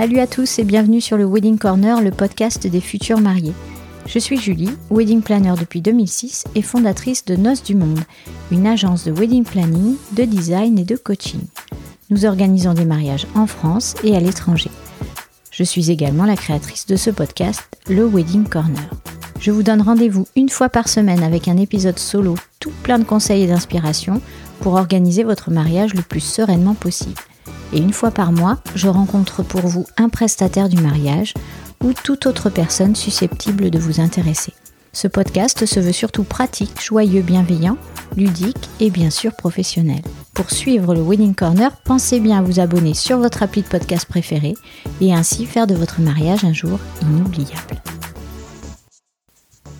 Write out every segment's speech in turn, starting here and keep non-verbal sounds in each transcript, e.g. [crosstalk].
Salut à tous et bienvenue sur le Wedding Corner, le podcast des futurs mariés. Je suis Julie, wedding planner depuis 2006 et fondatrice de Noces du Monde, une agence de wedding planning, de design et de coaching. Nous organisons des mariages en France et à l'étranger. Je suis également la créatrice de ce podcast, le Wedding Corner. Je vous donne rendez-vous une fois par semaine avec un épisode solo tout plein de conseils et d'inspiration pour organiser votre mariage le plus sereinement possible. Et une fois par mois, je rencontre pour vous un prestataire du mariage ou toute autre personne susceptible de vous intéresser. Ce podcast se veut surtout pratique, joyeux, bienveillant, ludique et bien sûr professionnel. Pour suivre le Wedding Corner, pensez bien à vous abonner sur votre appli de podcast préféré et ainsi faire de votre mariage un jour inoubliable.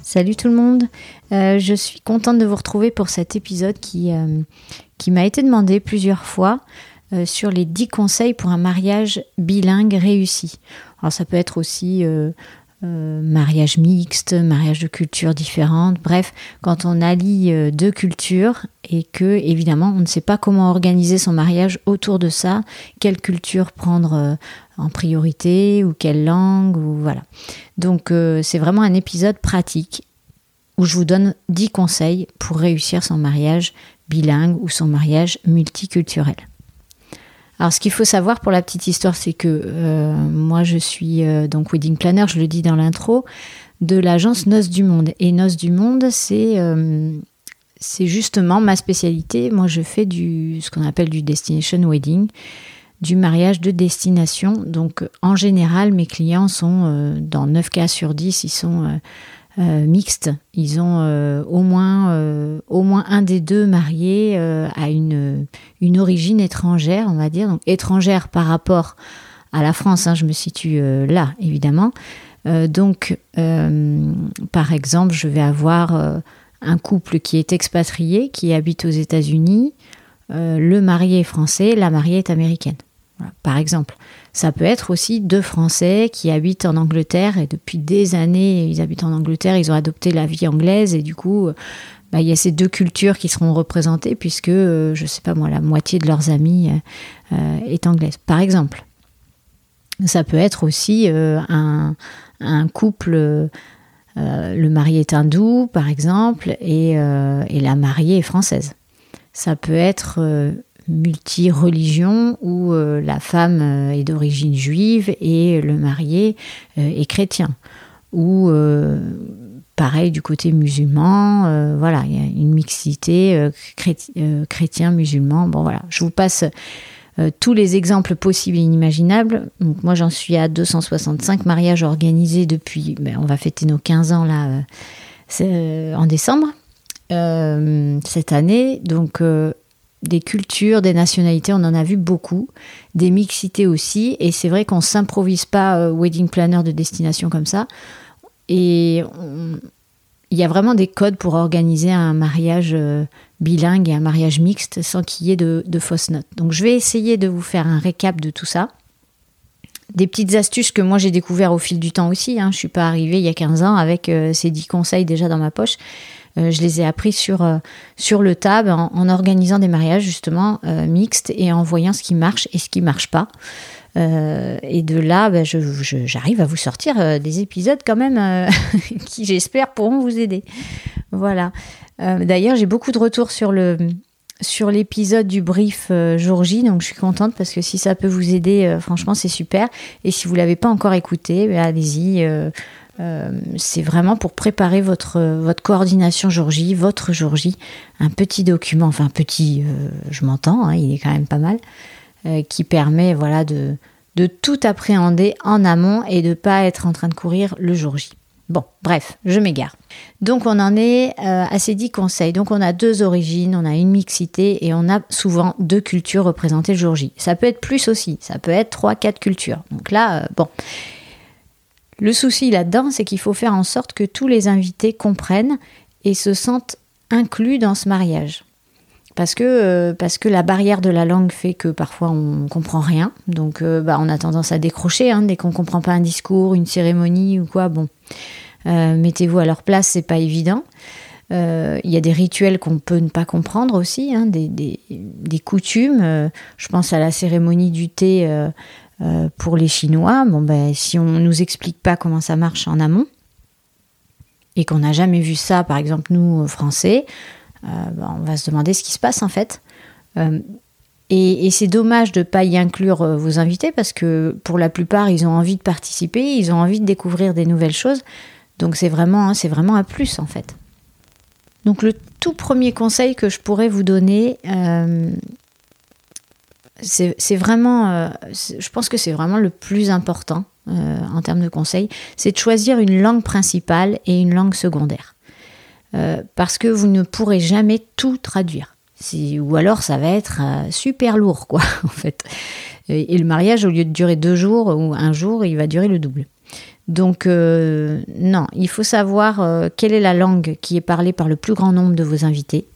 Salut tout le monde, euh, je suis contente de vous retrouver pour cet épisode qui, euh, qui m'a été demandé plusieurs fois. Euh, sur les 10 conseils pour un mariage bilingue réussi. Alors ça peut être aussi euh, euh, mariage mixte, mariage de cultures différentes, bref, quand on allie deux cultures et que évidemment on ne sait pas comment organiser son mariage autour de ça, quelle culture prendre en priorité ou quelle langue ou voilà. Donc c'est vraiment un épisode pratique où je vous donne 10 conseils pour réussir son mariage bilingue ou son mariage multiculturel. Alors, ce qu'il faut savoir pour la petite histoire, c'est que euh, moi, je suis euh, donc wedding planner, je le dis dans l'intro, de l'agence Noces du Monde. Et Noces du Monde, c'est euh, c'est justement ma spécialité. Moi, je fais du ce qu'on appelle du destination wedding, du mariage de destination. Donc, en général, mes clients sont dans 9 cas sur 10, ils sont euh. Ils ont euh, au, moins, euh, au moins un des deux mariés à une, une origine étrangère, on va dire, donc étrangère par rapport à la France, hein, je me situe là, évidemment. donc, par exemple, je vais avoir un couple qui est expatrié, qui habite aux États-Unis. le marié est français, la mariée est américaine par exemple. Ça peut être aussi deux Français qui habitent en Angleterre et depuis des années, ils habitent en Angleterre, ils ont adopté la vie anglaise et du coup, bah, il y a ces deux cultures qui seront représentées puisque, euh, je ne sais pas moi, la moitié de leurs amis euh, est anglaise, par exemple. Ça peut être aussi euh, un, couple, le mari est hindou, par exemple, et, et la mariée est française. Ça peut être multi-religion où euh, la femme euh, est d'origine juive et le marié euh, est chrétien. Ou pareil du côté musulman, voilà, il y a une mixité chrétien-musulman. Bon voilà, je vous passe tous les exemples possibles et inimaginables. Donc moi j'en suis à 265 mariages organisés depuis, ben, on va fêter nos 15 ans là en décembre. cette année. Donc, des cultures, des nationalités, on en a vu beaucoup, des mixités aussi, et c'est vrai qu'on s'improvise pas euh, wedding planner de destination comme ça. Et il y a vraiment des codes pour organiser un mariage euh, bilingue et un mariage mixte sans qu'il y ait de, fausses notes. Donc je vais essayer de vous faire un récap de tout ça. Des petites astuces que moi j'ai découvert au fil du temps aussi. Hein. Je suis pas arrivée il y a 15 ans avec euh, ces 10 conseils déjà dans ma poche. Euh, je les ai appris sur, euh, sur le tab en, organisant des mariages justement euh, mixtes et en voyant ce qui marche et ce qui marche pas. et de là, ben, j'arrive à vous sortir des épisodes quand même [laughs] qui, j'espère, pourront vous aider. Voilà. D'ailleurs, j'ai beaucoup de retours sur le sur l'épisode du brief jour J, donc je suis contente parce que si ça peut vous aider, franchement, c'est super. Et si vous l'avez pas encore écouté, ben, allez-y. Euh, c'est vraiment pour préparer votre, votre coordination jour J, votre jour J, un petit document, enfin petit, euh, je m'entends, hein, il est quand même pas mal, euh, qui permet voilà de, de tout appréhender en amont et de ne pas être en train de courir le jour J. Bon, bref, je m'égare. Donc on en est à ces dix conseils. Donc on a deux origines, on a une mixité et on a souvent deux cultures représentées le jour J. Ça peut être plus aussi, ça peut être trois, quatre cultures. Donc là, bon. Le souci là-dedans, c'est qu'il faut faire en sorte que tous les invités comprennent et se sentent inclus dans ce mariage. Parce que, euh, la barrière de la langue fait que parfois on ne comprend rien. Donc euh, bah, on a tendance à décrocher hein, dès qu'on ne comprend pas un discours, une cérémonie ou quoi. Bon, euh, mettez-vous à leur place, c'est pas évident. Il y a des rituels qu'on peut ne pas comprendre aussi, hein, des, coutumes. je pense à la cérémonie du thé pour les Chinois, bon ben, si on ne nous explique pas comment ça marche en amont, et qu'on n'a jamais vu ça, par exemple nous, Français, ben, on va se demander ce qui se passe en fait. Et, c'est dommage de ne pas y inclure euh, vos invités parce que pour la plupart, ils ont envie de participer, ils ont envie de découvrir des nouvelles choses. Donc c'est vraiment, hein, c'est vraiment un plus en fait. Donc le tout premier conseil que je pourrais vous donner, euh, c'est vraiment, euh, je pense que c'est vraiment le plus important en termes de conseils, c'est de choisir une langue principale et une langue secondaire. parce que vous ne pourrez jamais tout traduire ou alors ça va être euh, super lourd, quoi, [laughs] en fait. Et, le mariage, au lieu de durer deux jours ou un jour, il va durer le double. Donc, euh, non, il faut savoir euh, quelle est la langue qui est parlée par le plus grand nombre de vos invités,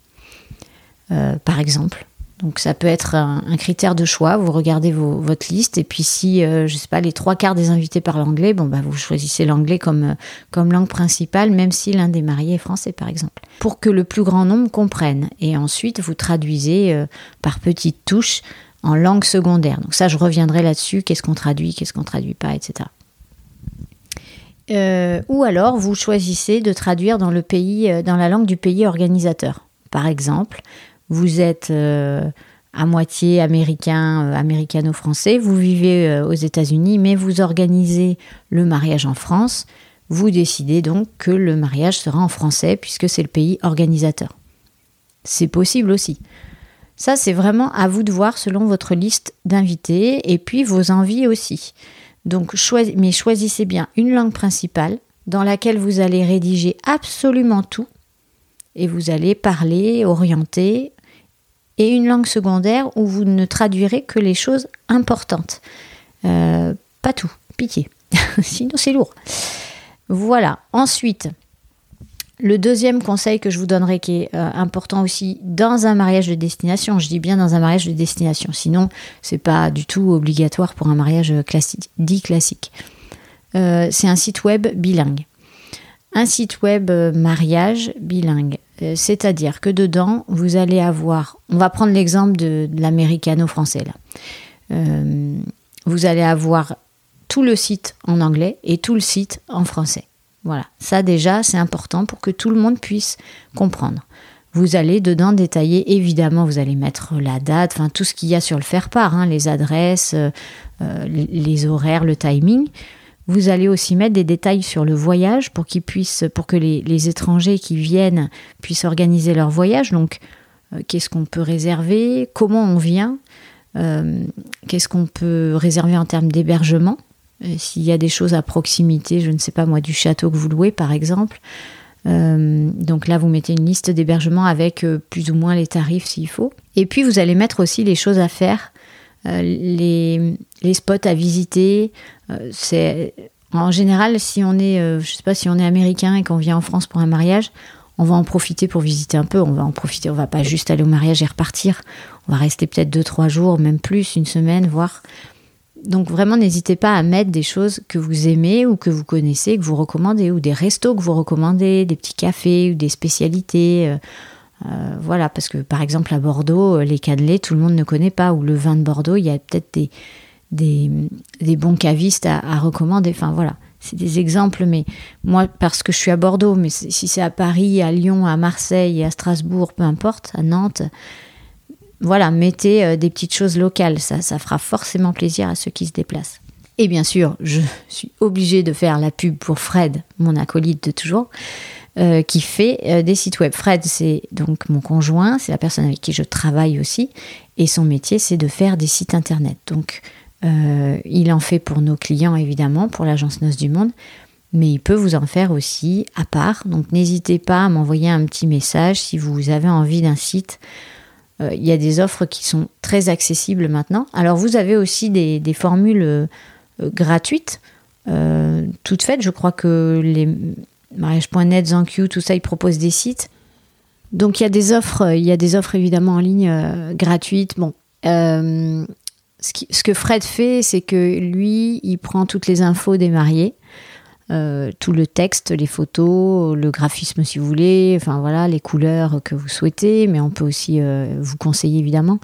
par exemple. Donc ça peut être un, critère de choix. Vous regardez votre liste et puis si, je euh, je sais pas, les trois quarts des invités parlent anglais, bon bah vous choisissez l'anglais comme, euh, comme langue principale, même si l'un des mariés est français par exemple, pour que le plus grand nombre comprenne. Et ensuite vous traduisez euh, par petites touches en langue secondaire. Donc ça, je reviendrai là-dessus. Qu'est-ce qu'on traduit, qu'est-ce qu'on traduit pas, etc. ou alors vous choisissez de traduire dans le pays, dans la langue du pays organisateur. Par exemple, vous êtes euh, à moitié américain, euh, américano-français, vous vivez euh, aux États-Unis, mais vous organisez le mariage en France, vous décidez donc que le mariage sera en français puisque c'est le pays organisateur. C'est possible aussi. Ça, c'est vraiment à vous de voir selon votre liste d'invités et puis vos envies aussi. Donc, mais choisissez bien une langue principale dans laquelle vous allez rédiger absolument tout et vous allez parler, orienter, et une langue secondaire où vous ne traduirez que les choses importantes. Euh, pas tout, pitié. [laughs] Sinon c'est lourd. Voilà. Ensuite, le deuxième conseil que je vous donnerai qui est euh, important aussi dans un mariage de destination, je dis bien dans un mariage de destination, sinon c'est pas du tout obligatoire pour un mariage dit classique. Euh, c'est un site web bilingue. Un site web mariage bilingue. Euh, c'est-à-dire que dedans, vous allez avoir, on va prendre l'exemple de, l'américano-français là. Euh, vous allez avoir tout le site en anglais et tout le site en français. Voilà, ça déjà, c'est important pour que tout le monde puisse comprendre. Vous allez dedans détailler, évidemment, vous allez mettre la date, enfin tout ce qu'il y a sur le faire-part, hein, les adresses, euh, les horaires, le timing. Vous allez aussi mettre des détails sur le voyage pour qu'ils puissent, pour que les, étrangers qui viennent puissent organiser leur voyage. Donc, euh, qu'est-ce qu'on peut réserver, comment on vient, euh, qu'est-ce qu'on peut réserver en termes d'hébergement, euh, s'il y a des choses à proximité, je ne sais pas moi, du château que vous louez par exemple. donc là, vous mettez une liste d'hébergement avec plus ou moins les tarifs s'il faut. Et puis, vous allez mettre aussi les choses à faire les, spots à visiter, c'est en général si on est, euh, sais pas si on est américain et qu'on vient en France pour un mariage, on va en profiter pour visiter un peu. On va en profiter. On va pas juste aller au mariage et repartir. On va rester peut-être deux trois jours, même plus, une semaine, voire. Donc vraiment, n'hésitez pas à mettre des choses que vous aimez ou que vous connaissez, que vous recommandez, ou des restos que vous recommandez, des petits cafés ou des spécialités. Euh, voilà, parce que par exemple à Bordeaux, les cannelés, tout le monde ne connaît pas, ou le vin de Bordeaux, il y a peut-être des, des, bons cavistes à, recommander. Enfin voilà, c'est des exemples, mais moi, parce que je suis à Bordeaux, mais si c'est à Paris, à Lyon, à Marseille, à Strasbourg, peu importe, à Nantes, voilà, mettez euh, des petites choses locales, ça, ça fera forcément plaisir à ceux qui se déplacent. Et bien sûr, je suis obligée de faire la pub pour Fred, mon acolyte de toujours, euh, qui fait euh, des sites web. Fred, c'est donc mon conjoint, c'est la personne avec qui je travaille aussi, et son métier, c'est de faire des sites internet. Donc, euh, il en fait pour nos clients, évidemment, pour l'agence Noce du Monde, mais il peut vous en faire aussi à part. Donc n'hésitez pas à m'envoyer un petit message si vous avez envie d'un site. Euh, il y a des offres qui sont très accessibles maintenant. Alors vous avez aussi des, formules euh, gratuites, toutes faites. Je crois que les mariage.net, ZenQ, tout ça, ils proposent des sites. Donc il y a des offres, il y a des offres évidemment en ligne gratuites. Bon, ce, que Fred fait, c'est que lui, il prend toutes les infos des mariés, euh, tout le texte, les photos, le graphisme si vous voulez, enfin voilà, les couleurs que vous souhaitez, mais on peut aussi euh, vous conseiller évidemment.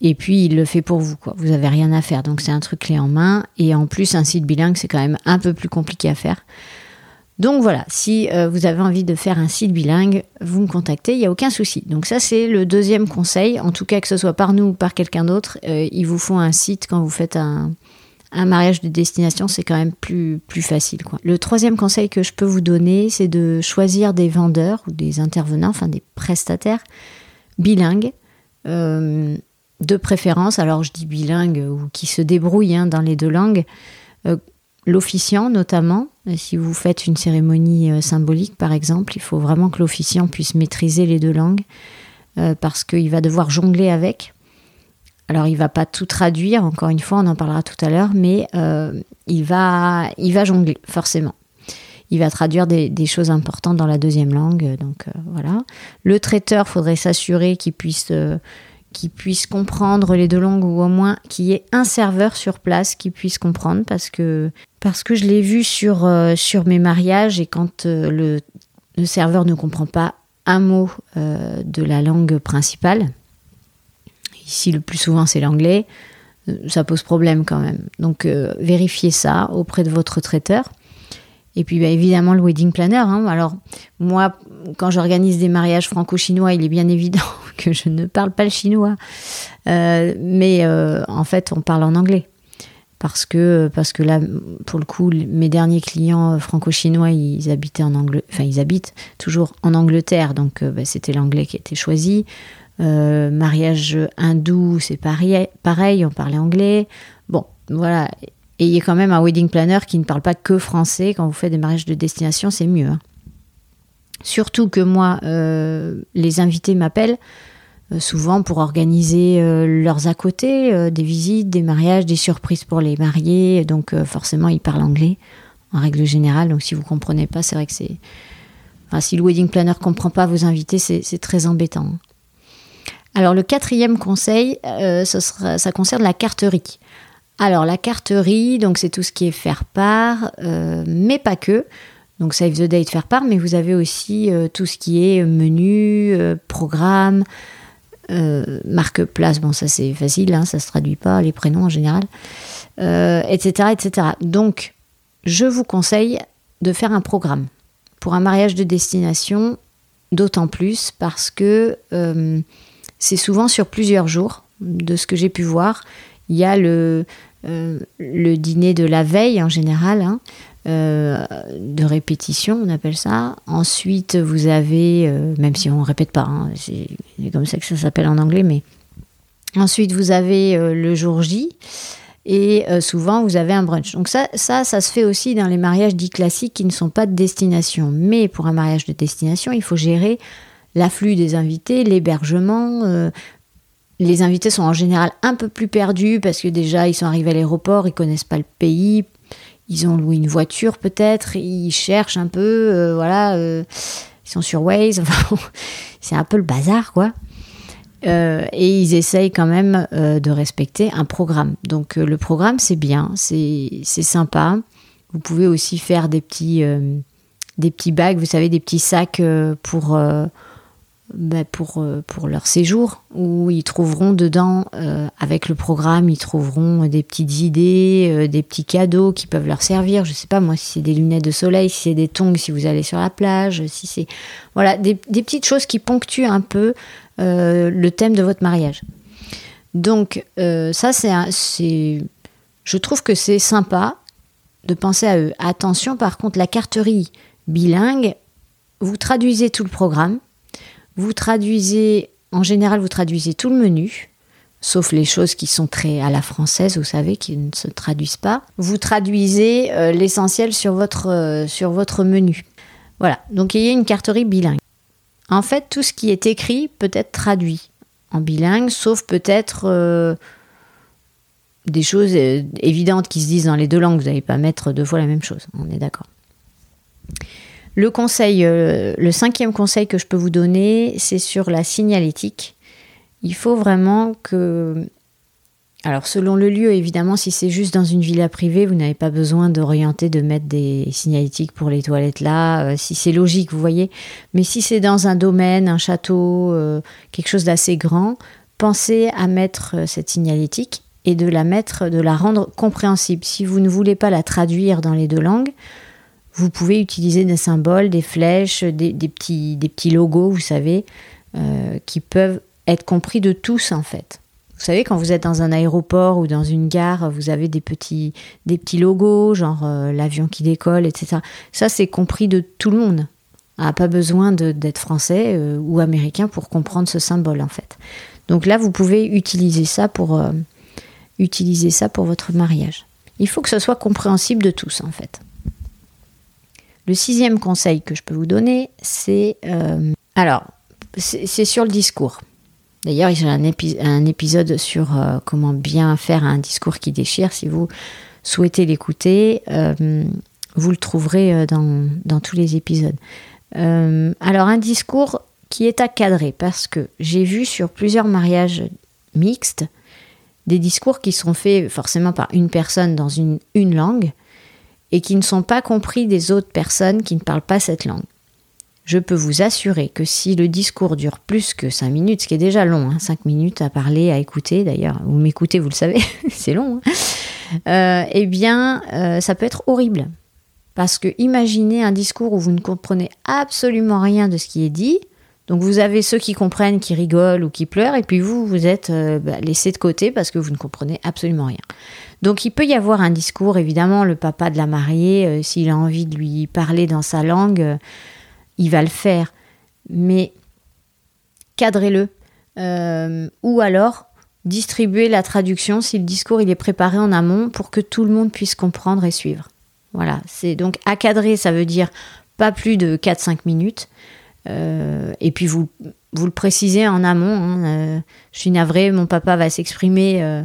Et puis il le fait pour vous. Vous avez rien à faire. Donc c'est un truc clé en main. Et en plus, un site bilingue, c'est quand même un peu plus compliqué à faire. Donc voilà, si euh, vous avez envie de faire un site bilingue, vous me contactez, il n'y a aucun souci. Donc ça, c'est le deuxième conseil. En tout cas, que ce soit par nous ou par quelqu'un d'autre, euh, il vous faut un site quand vous faites un, mariage de destination, c'est quand même plus, facile. Le troisième conseil que je peux vous donner, c'est de choisir des vendeurs ou des intervenants, enfin des prestataires bilingues. Euh, de préférence, alors je dis bilingue ou qui se débrouillent hein, dans les deux langues, l'officiant notamment. Si vous faites une cérémonie euh, symbolique, par exemple, il faut vraiment que l'officiant puisse maîtriser les deux langues euh, parce qu'il va devoir jongler avec. Alors, il va pas tout traduire, encore une fois, on en parlera tout à l'heure, mais euh, il, va, il va jongler, forcément. Il va traduire des, choses importantes dans la deuxième langue, donc voilà. Le traiteur, faudrait s'assurer qu'il puisse qui puisse comprendre les deux langues ou au moins qu'il y ait un serveur sur place qui puisse comprendre parce que, parce que je l'ai vu sur, euh, sur mes mariages et quand euh, le, le, serveur ne comprend pas un mot euh, de la langue principale, ici le plus souvent c'est l'anglais, ça pose problème quand même. Donc vérifiez ça auprès de votre traiteur. Et puis bah, évidemment le wedding planner. Hein. Alors moi, quand j'organise des mariages franco-chinois, il est bien [laughs] évident que je ne parle pas le chinois. Euh, mais euh, en fait, on parle en anglais. Parce que, parce que là, pour le coup, mes derniers clients franco-chinois, ils habitaient en Angleterre, enfin, ils habitent toujours en Angleterre, donc euh, bah, c'était l'anglais qui était choisi. mariage hindou, c'est pareil, pareil, on parlait anglais. Bon, voilà, et il y a quand même un wedding planner qui ne parle pas que français. Quand vous faites des mariages de destination, c'est mieux. Hein. Surtout que moi, euh, les invités m'appellent euh, souvent pour organiser euh, leurs à côté, des visites, des mariages, des surprises pour les mariés. Donc forcément, ils parlent anglais en règle générale. Donc si vous comprenez pas, c'est vrai que c'est... Enfin, si le wedding planner comprend pas vos invités, c'est très embêtant. Hein. Alors le quatrième conseil, ça concerne la carterie. Alors la carterie, donc c'est tout ce qui est faire part, euh, mais pas que. Donc Save the Date faire part, mais vous avez aussi euh, tout ce qui est menu, euh, programme, marque place. Bon ça c'est facile, hein, ça se traduit pas les prénoms en général, etc., etc. Donc je vous conseille de faire un programme pour un mariage de destination, d'autant plus parce que c'est souvent sur plusieurs jours, de ce que j'ai pu voir. Il y a le, euh, le dîner de la veille en général, hein, euh, de répétition, on appelle ça. Ensuite, vous avez, euh, même si on ne répète pas, hein, c'est comme ça que ça s'appelle en anglais, mais ensuite vous avez le jour J. Et souvent, vous avez un brunch. Donc ça, ça, ça se fait aussi dans les mariages dits classiques qui ne sont pas de destination. Mais pour un mariage de destination, il faut gérer l'afflux des invités, l'hébergement, les invités sont en général un peu plus perdus parce que déjà ils sont arrivés à l'aéroport, ils connaissent pas le pays, ils ont loué une voiture peut-être, ils cherchent un peu, euh, voilà, euh, ils sont sur Waze, [laughs] c'est un peu le bazar quoi. Euh, et ils essayent quand même de respecter un programme. Donc le programme c'est bien, c'est sympa. Vous pouvez aussi faire des petits, des petits bags, vous savez, des petits sacs pour bah, pour, euh, pour leur séjour, où ils trouveront dedans, euh, avec le programme, ils trouveront des petites idées, euh, des petits cadeaux qui peuvent leur servir. Je sais pas moi, si c'est des lunettes de soleil, si c'est des tongs, si vous allez sur la plage, si c'est. Voilà, des, des, petites choses qui ponctuent un peu le thème de votre mariage. Donc, ça, c'est. Je trouve que c'est sympa de penser à eux. Attention, par contre, la carterie bilingue, vous traduisez tout le programme vous traduisez, en général, vous traduisez tout le menu, sauf les choses qui sont très à la française, vous savez, qui ne se traduisent pas. Vous traduisez euh, l'essentiel sur votre, euh, sur votre menu. Voilà, donc il y a une carterie bilingue. En fait, tout ce qui est écrit peut être traduit en bilingue, sauf peut-être euh, des choses évidentes qui se disent dans les deux langues. Vous n'allez pas mettre deux fois la même chose, on est d'accord. Le conseil, euh, le cinquième conseil que je peux vous donner, c'est sur la signalétique. Il faut vraiment que alors selon le lieu, évidemment, si c'est juste dans une villa privée, vous n'avez pas besoin d'orienter, de mettre des signalétiques pour les toilettes là, euh, si c'est logique, vous voyez. Mais si c'est dans un domaine, un château, euh, quelque chose d'assez grand, pensez à mettre cette signalétique et de la mettre, de la rendre compréhensible. Si vous ne voulez pas la traduire dans les deux langues, vous pouvez utiliser des symboles, des flèches, des, petits, des petits logos, vous savez, euh, qui peuvent être compris de tous en fait. Vous savez, quand vous êtes dans un aéroport ou dans une gare, vous avez des petits, des petits logos, genre euh, l'avion qui décolle, etc. Ça, c'est compris de tout le monde. On n'a pas besoin d'être français euh, ou américain pour comprendre ce symbole, en fait. Donc là, vous pouvez utiliser ça pour, utiliser ça pour votre mariage. Il faut que ce soit compréhensible de tous, en fait. Le sixième conseil que je peux vous donner, c'est... alors, c'est sur le discours. D'ailleurs, j'ai un, un, épisode sur euh, comment bien faire un discours qui déchire. Si vous souhaitez l'écouter, euh, vous le trouverez euh, dans, tous les épisodes. alors, un discours qui est à cadrer, parce que j'ai vu sur plusieurs mariages mixtes des discours qui sont faits forcément par une personne dans une langue et qui ne sont pas compris des autres personnes qui ne parlent pas cette langue je peux vous assurer que si le discours dure plus que 5 minutes, ce qui est déjà long, 5 hein, minutes à parler, à écouter, d'ailleurs, vous m'écoutez, vous le savez, [laughs] c'est long, hein, euh, eh bien, euh, ça peut être horrible. Parce que imaginez un discours où vous ne comprenez absolument rien de ce qui est dit. Donc vous avez ceux qui comprennent, qui rigolent ou qui pleurent, et puis vous, vous êtes euh, bah, laissé de côté parce que vous ne comprenez absolument rien. Donc il peut y avoir un discours, évidemment, le papa de la mariée, s'il a envie de lui parler dans sa langue, il va le faire. Mais cadrez-le. Euh, ou alors, distribuez la traduction si le discours il est préparé en amont pour que tout le monde puisse comprendre et suivre. Voilà, c'est donc à cadrer, ça veut dire pas plus de 4-5 minutes. Euh, et puis vous, vous le précisez en amont. Hein, euh, je suis navrée, mon papa va s'exprimer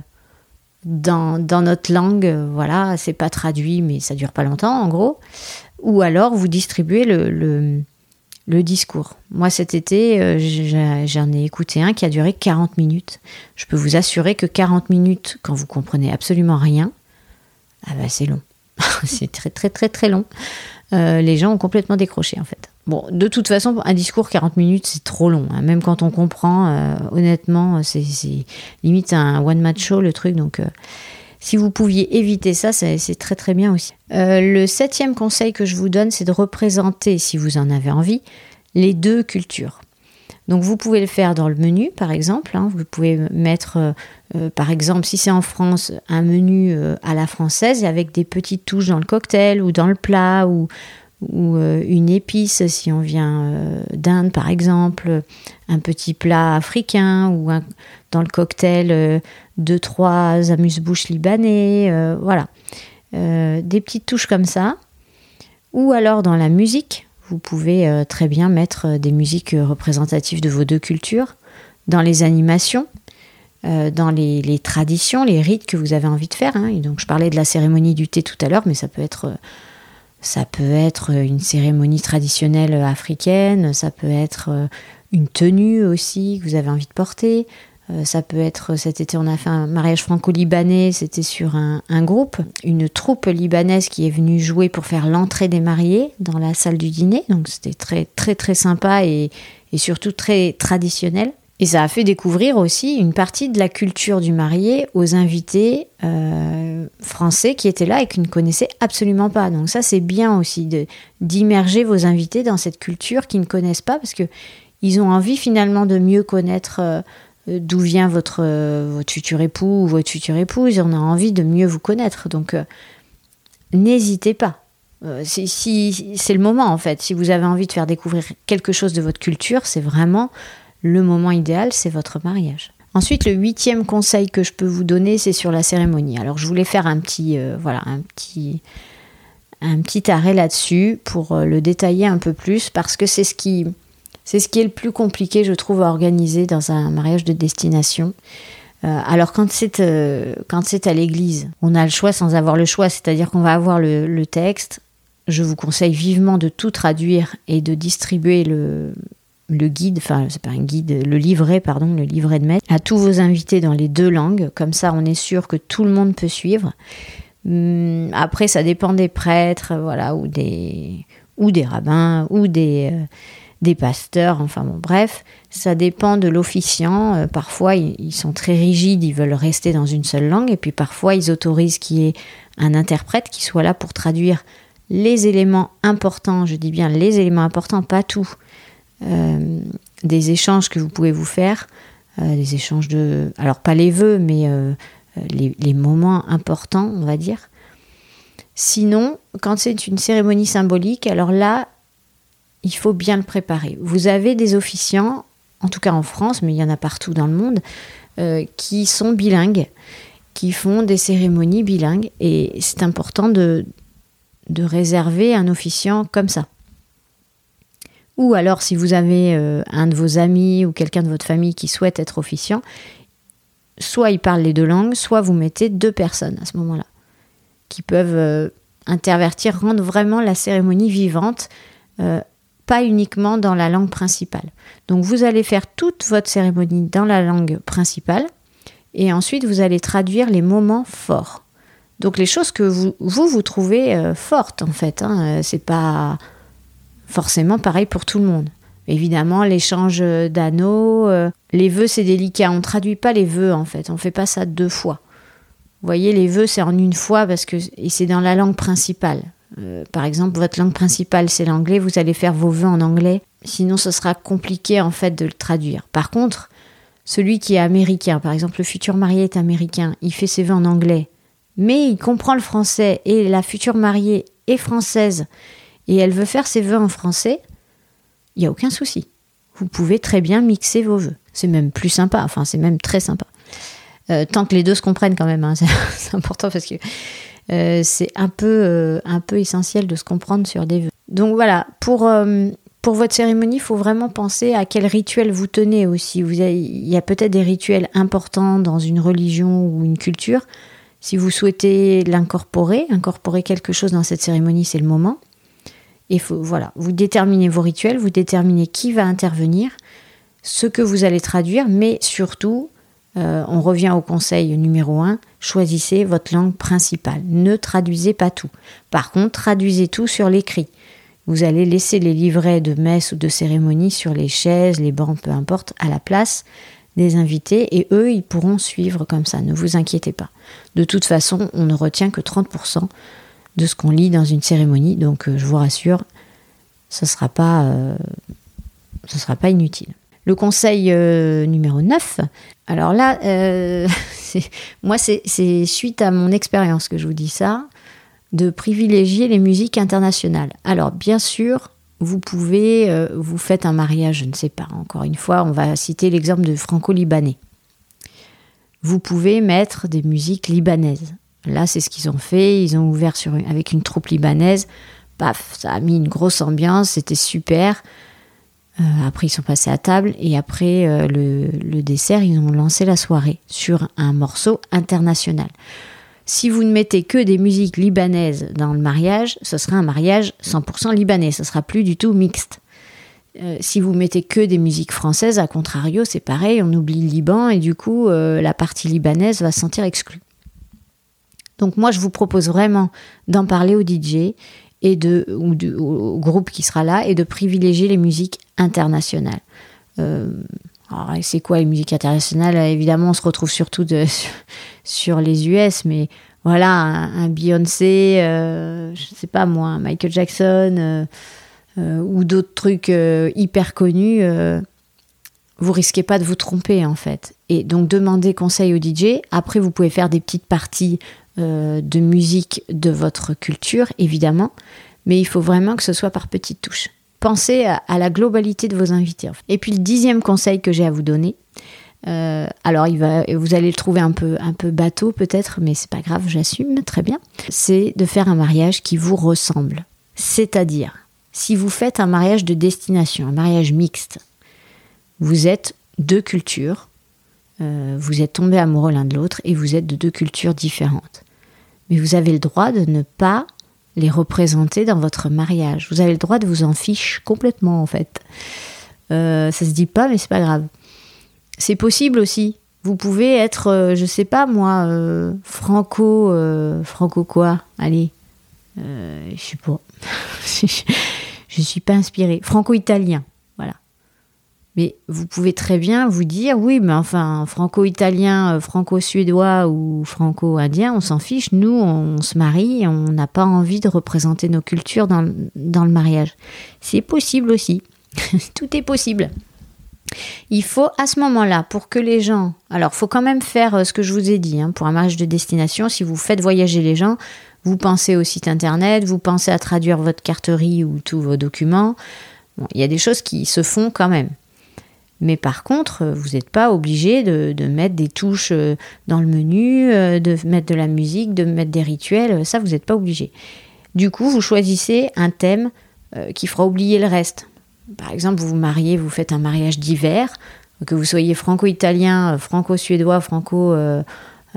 dans, dans, notre langue. voilà, c'est pas traduit, mais ça dure pas longtemps en gros. Ou alors vous distribuez le le discours. Moi, cet été, euh, j'en ai écouté un qui a duré 40 minutes. Je peux vous assurer que 40 minutes, quand vous comprenez absolument rien, ah bah, c'est long. [laughs] c'est très, très, très, très long. Euh, les gens ont complètement décroché, en fait. Bon, de toute façon, un discours 40 minutes, c'est trop long. Hein. Même quand on comprend, euh, honnêtement, c'est limite un one-match show, le truc. Donc, si vous pouviez éviter ça, c'est très très bien aussi. Euh, le septième conseil que je vous donne, c'est de représenter, si vous en avez envie, les deux cultures. Donc vous pouvez le faire dans le menu, par exemple. Hein. vous pouvez mettre, euh, euh, par exemple, si c'est en France, un menu à la française avec des petites touches dans le cocktail ou dans le plat ou, ou une épice si on vient d'Inde, par exemple, un petit plat africain ou dans le cocktail deux, trois amuse-bouches libanais, euh, voilà. Euh, des petites touches comme ça. Ou alors dans la musique, vous pouvez euh, très bien mettre des musiques représentatives de vos deux cultures. Dans les animations, dans les, traditions, les rites que vous avez envie de faire. Hein. donc je parlais de la cérémonie du thé tout à l'heure, mais ça peut être ça peut être une cérémonie traditionnelle africaine, ça peut être une tenue aussi que vous avez envie de porter, euh, ça peut être, cet été, on a fait un mariage franco-libanais, c'était sur un, groupe, une troupe libanaise qui est venue jouer pour faire l'entrée des mariés dans la salle du dîner. Donc c'était très, très, très sympa et, surtout très traditionnel. Et ça a fait découvrir aussi une partie de la culture du marié aux invités euh, français qui étaient là et qui ne connaissaient absolument pas. Donc ça, c'est bien aussi d'immerger vos invités dans cette culture qu'ils ne connaissent pas parce que ils ont envie finalement de mieux connaître euh, d'où vient votre, euh, votre futur époux ou votre future épouse, on a envie de mieux vous connaître. Donc, n'hésitez pas. si, c'est le moment, en fait. Si vous avez envie de faire découvrir quelque chose de votre culture, c'est vraiment le moment idéal, c'est votre mariage. Ensuite, le huitième conseil que je peux vous donner, c'est sur la cérémonie. Alors, je voulais faire un petit, voilà, un petit, un petit arrêt là-dessus pour le détailler un peu plus parce que c'est ce qui, c'est ce qui est le plus compliqué, je trouve, à organiser dans un mariage de destination. Euh, alors quand c'est euh, quand c'est à l'église, on a le choix sans avoir le choix, c'est-à-dire qu'on va avoir le, texte. Je vous conseille vivement de tout traduire et de distribuer le, le guide, enfin c'est pas un guide, le livret, pardon, le livret de maître, à tous vos invités dans les deux langues. Comme ça, on est sûr que tout le monde peut suivre. Hum, après, ça dépend des prêtres, voilà, ou des ou des rabbins, ou des euh, des pasteurs, enfin bon, bref, ça dépend de l'officiant. Euh, parfois, ils, sont très rigides, ils veulent rester dans une seule langue, et puis parfois, ils autorisent qu'il y ait un interprète qui soit là pour traduire les éléments importants, je dis bien les éléments importants, pas tout, euh, des échanges que vous pouvez vous faire, euh, des échanges de... Alors pas les vœux, mais les, les moments importants, on va dire. Sinon, quand c'est une cérémonie symbolique, alors là, il faut bien le préparer. Vous avez des officiants, en tout cas en France, mais il y en a partout dans le monde, euh, qui sont bilingues, qui font des cérémonies bilingues, et c'est important de, de réserver un officiant comme ça. Ou alors, si vous avez euh, un de vos amis ou quelqu'un de votre famille qui souhaite être officiant, soit il parle les deux langues, soit vous mettez deux personnes à ce moment-là, qui peuvent euh, intervertir, rendre vraiment la cérémonie vivante pas uniquement dans la langue principale. Donc vous allez faire toute votre cérémonie dans la langue principale et ensuite vous allez traduire les moments forts. Donc les choses que vous vous, trouvez euh, fortes en fait, hein, euh, c'est pas forcément pareil pour tout le monde. Évidemment, l'échange d'anneaux, euh, les vœux c'est délicat, on traduit pas les vœux en fait, on fait pas ça deux fois. Vous voyez, les vœux c'est en une fois parce que et c'est dans la langue principale. Euh, par exemple, votre langue principale c'est l'anglais, vous allez faire vos vœux en anglais. Sinon, ce sera compliqué en fait de le traduire. Par contre, celui qui est américain, par exemple, le futur marié est américain, il fait ses vœux en anglais, mais il comprend le français et la future mariée est française et elle veut faire ses vœux en français, il n'y a aucun souci. Vous pouvez très bien mixer vos vœux. C'est même plus sympa, enfin c'est même très sympa. Euh, tant que les deux se comprennent quand même, hein, [laughs] c'est important parce que euh, c'est un peu, euh, un peu essentiel de se comprendre sur des vœux. Donc voilà, pour, pour votre cérémonie, il faut vraiment penser à quel rituel vous tenez aussi. Il y a peut-être des rituels importants dans une religion ou une culture. Si vous souhaitez l'incorporer, incorporer quelque chose dans cette cérémonie, c'est le moment. Et voilà, vous déterminez vos rituels, vous déterminez qui va intervenir, ce que vous allez traduire, mais surtout, on revient au conseil numéro 1, choisissez votre langue principale. Ne traduisez pas tout. Par contre, traduisez tout sur l'écrit. Vous allez laisser les livrets de messe ou de cérémonie sur les chaises, les bancs, peu importe, à la place des invités et eux, ils pourront suivre comme ça. Ne vous inquiétez pas. De toute façon, on ne retient que 30% de ce qu'on lit dans une cérémonie, donc euh, je vous rassure, ce ne sera, pas, euh, sera pas inutile. Le conseil euh, numéro 9, alors là, [laughs] moi, c'est suite à mon expérience que je vous dis ça, de privilégier les musiques internationales. Alors, bien sûr, vous pouvez, vous faites un mariage, je ne sais pas, encore une fois, on va citer l'exemple de franco-libanais. Vous pouvez mettre des musiques libanaises. Là, c'est ce qu'ils ont fait. Ils ont ouvert avec une troupe libanaise. Paf, ça a mis une grosse ambiance, c'était super. Euh, après, ils sont passés à table et après euh, le, dessert, ils ont lancé la soirée sur un morceau international. Si vous ne mettez que des musiques libanaises dans le mariage, ce sera un mariage 100% libanais, ce sera plus du tout mixte. Euh, si vous mettez que des musiques françaises, à contrario, c'est pareil, on oublie le Liban et du coup, la partie libanaise va se sentir exclue. Donc moi, je vous propose vraiment d'en parler au DJ et de, ou au groupe qui sera là et de privilégier les musiques internationales. Euh, c'est quoi les musiques internationales? Évidemment, on se retrouve surtout [laughs] sur, les US, mais voilà, un, Beyoncé, euh, je sais pas moi, Michael Jackson euh, ou d'autres trucs hyper connus, vous risquez pas de vous tromper en fait. Et donc demandez conseil au DJ. Après, vous pouvez faire des petites parties euh, de musique de votre culture, évidemment, mais il faut vraiment que ce soit par petites touches. Pensez à, la globalité de vos invités. Et puis le dixième conseil que j'ai à vous donner, euh, alors vous allez le trouver un peu, un peu bateau peut-être, mais c'est pas grave, j'assume très bien. C'est de faire un mariage qui vous ressemble. C'est-à-dire, si vous faites un mariage de destination, un mariage mixte, vous êtes deux cultures, euh, vous êtes tombés amoureux l'un de l'autre et vous êtes de deux cultures différentes. Mais vous avez le droit de ne pas les représenter dans votre mariage. Vous avez le droit de vous en fiche complètement en fait. Euh, ça se dit pas, mais c'est pas grave. C'est possible aussi. Vous pouvez être, euh, je sais pas moi, franco, franco quoi Allez, je suis pas, [laughs] je suis pas inspirée. Franco-italien. Mais vous pouvez très bien vous dire, oui, mais enfin, franco-italien, euh, franco-suédois ou franco-indien, on s'en fiche. Nous, on se marie, on n'a pas envie de représenter nos cultures dans, dans le mariage. C'est possible aussi. [laughs] Tout est possible. Il faut à ce moment-là, pour que les gens... Alors, il faut quand même faire euh, ce que je vous ai dit, hein, pour un mariage de destination, si vous faites voyager les gens, vous pensez au site internet, vous pensez à traduire votre carterie ou tous vos documents. il y a des choses qui se font quand même. Mais par contre, vous n'êtes pas obligé de, mettre des touches euh, dans le menu, euh, de mettre de la musique, de mettre des rituels. Ça, vous n'êtes pas obligé. Du coup, vous choisissez un thème euh, qui fera oublier le reste. Par exemple, vous vous mariez, vous faites un mariage d'hiver, que vous soyez franco-italien, franco-suédois, franco euh,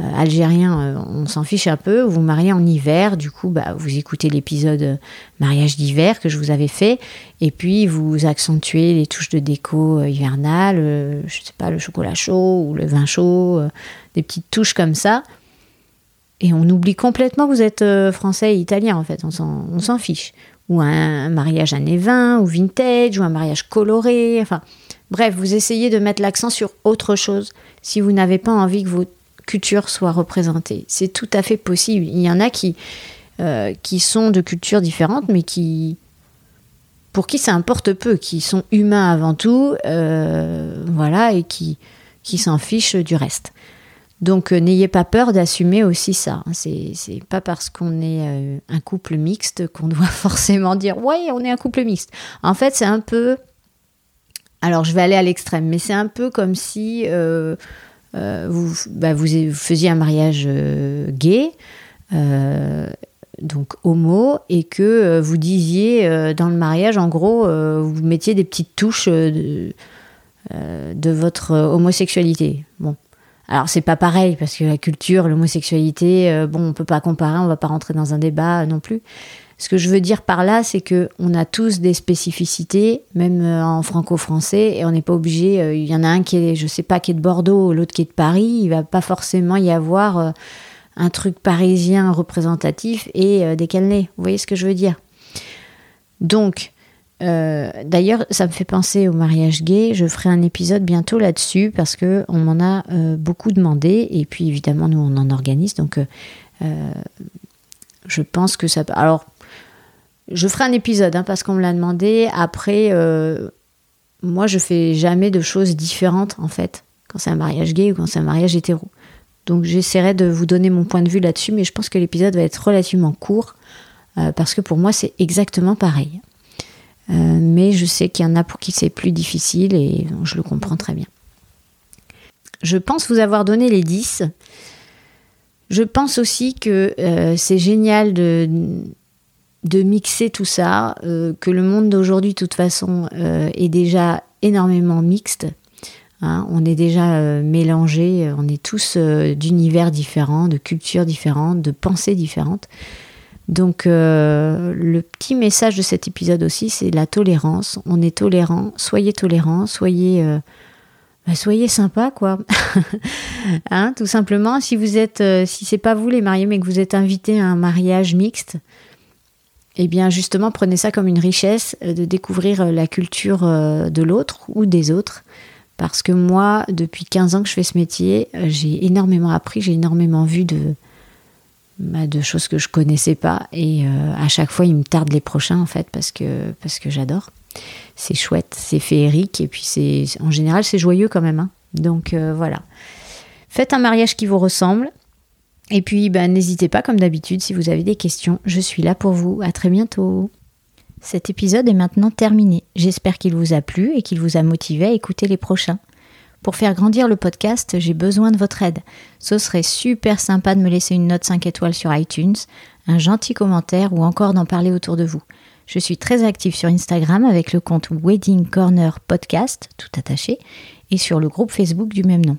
algérien, euh, on s'en fiche un peu. Vous mariez en hiver, du coup, bah, vous écoutez l'épisode euh, mariage d'hiver que je vous avais fait, et puis vous accentuez les touches de déco hivernales, je sais pas, le chocolat chaud ou le vin chaud, des petites touches comme ça. Et on oublie complètement que vous êtes français et italien, en fait, on s'en fiche. Ou un, mariage année 20, ou vintage, ou un mariage coloré, enfin. Bref, vous essayez de mettre l'accent sur autre chose si vous n'avez pas envie que vos culture soit représentée. C'est tout à fait possible. Il y en a qui, euh, qui sont de cultures différentes, mais qui, pour qui ça importe peu, qui sont humains avant tout, euh, voilà, et qui, s'en fichent du reste. Donc euh, n'ayez pas peur d'assumer aussi ça. C'est, c'est pas parce qu'on est un couple mixte qu'on doit [laughs] forcément dire ouais on est un couple mixte. En fait c'est un peu, alors je vais aller à l'extrême, mais c'est un peu comme si bah, vous, vous, faisiez un mariage euh, gay, euh, donc homo, et que vous disiez dans le mariage, en gros, vous mettiez des petites touches de, de votre homosexualité. Bon. Alors c'est pas pareil parce que la culture, l'homosexualité, bon, on peut pas comparer, on va pas rentrer dans un débat non plus. Ce que je veux dire par là, c'est que on a tous des spécificités, même euh, en franco-français, et on n'est pas obligé. Euh, il y en a un qui est, je sais pas, qui est de Bordeaux, l'autre qui est de Paris. Il va pas forcément y avoir euh, un truc parisien représentatif et décalé. Vous voyez ce que je veux dire? Donc, d'ailleurs, ça me fait penser au mariage gay. Je ferai un épisode bientôt là-dessus parce que on m'en a beaucoup demandé et puis évidemment nous on en organise. Donc, je pense que ça. Alors je ferai un épisode hein, parce qu'on me l'a demandé. Après, euh, moi, je fais jamais de choses différentes en fait quand c'est un mariage gay ou quand c'est un mariage hétéro. Donc j'essaierai de vous donner mon point de vue là-dessus, mais je pense que l'épisode va être relativement court euh, parce que pour moi c'est exactement pareil. Euh, mais je sais qu'il y en a pour qui c'est plus difficile et je le comprends très bien. Je pense vous avoir donné les 10. Je pense aussi que c'est génial de, de mixer tout ça, euh, que le monde d'aujourd'hui, de toute façon, euh, est déjà énormément mixte. Hein. on est déjà euh, mélangés, on est tous d'univers différents, de cultures différentes, de pensées différentes. Donc le petit message de cet épisode aussi, c'est la tolérance. On est tolérant, soyez tolérants, soyez bah, soyez sympa quoi. [laughs] hein, tout simplement, si vous êtes, si c'est pas vous les mariés, mais que vous êtes invité à un mariage mixte, eh bien justement prenez ça comme une richesse euh, de découvrir euh, la culture euh, de l'autre ou des autres. Parce que moi, depuis 15 ans que je fais ce métier, j'ai énormément appris, j'ai énormément vu de, bah, de choses que je connaissais pas. Et à chaque fois, il me tarde les prochains, en fait, parce que, parce que j'adore. C'est chouette, c'est féerique, et puis c'est en général, c'est joyeux quand même. Hein. Donc voilà. Faites un mariage qui vous ressemble. Et puis, ben, n'hésitez pas, comme d'habitude, si vous avez des questions, je suis là pour vous. À très bientôt. Cet épisode est maintenant terminé. J'espère qu'il vous a plu et qu'il vous a motivé à écouter les prochains. Pour faire grandir le podcast, j'ai besoin de votre aide. Ce serait super sympa de me laisser une note 5 étoiles sur iTunes, un gentil commentaire ou encore d'en parler autour de vous. Je suis très active sur Instagram avec le compte Wedding Corner Podcast, tout attaché, et sur le groupe Facebook du même nom.